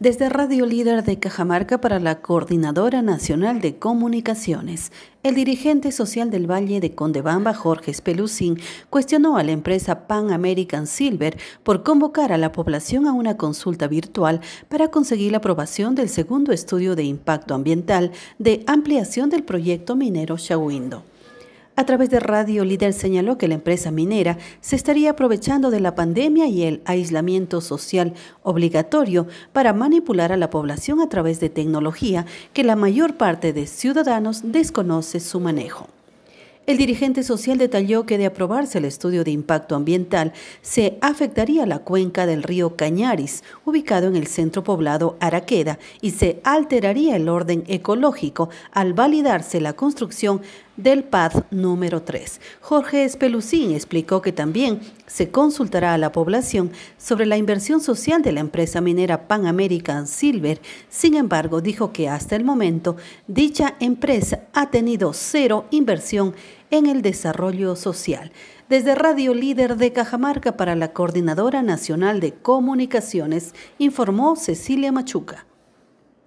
Desde Radio Líder de Cajamarca para la Coordinadora Nacional de Comunicaciones, el dirigente social del Valle de Condebamba, Jorge Spelucin, cuestionó a la empresa Pan American Silver por convocar a la población a una consulta virtual para conseguir la aprobación del segundo estudio de impacto ambiental de ampliación del proyecto minero Shawindo. A través de Radio Líder señaló que la empresa minera se estaría aprovechando de la pandemia y el aislamiento social obligatorio para manipular a la población a través de tecnología que la mayor parte de ciudadanos desconoce su manejo. El dirigente social detalló que de aprobarse el estudio de impacto ambiental, se afectaría la cuenca del río Cañaris, ubicado en el centro poblado Araqueda, y se alteraría el orden ecológico al validarse la construcción del PAD número 3. Jorge Espelucín explicó que también se consultará a la población sobre la inversión social de la empresa minera Pan American Silver. Sin embargo, dijo que hasta el momento dicha empresa ha tenido cero inversión en el desarrollo social. Desde Radio Líder de Cajamarca para la Coordinadora Nacional de Comunicaciones, informó Cecilia Machuca.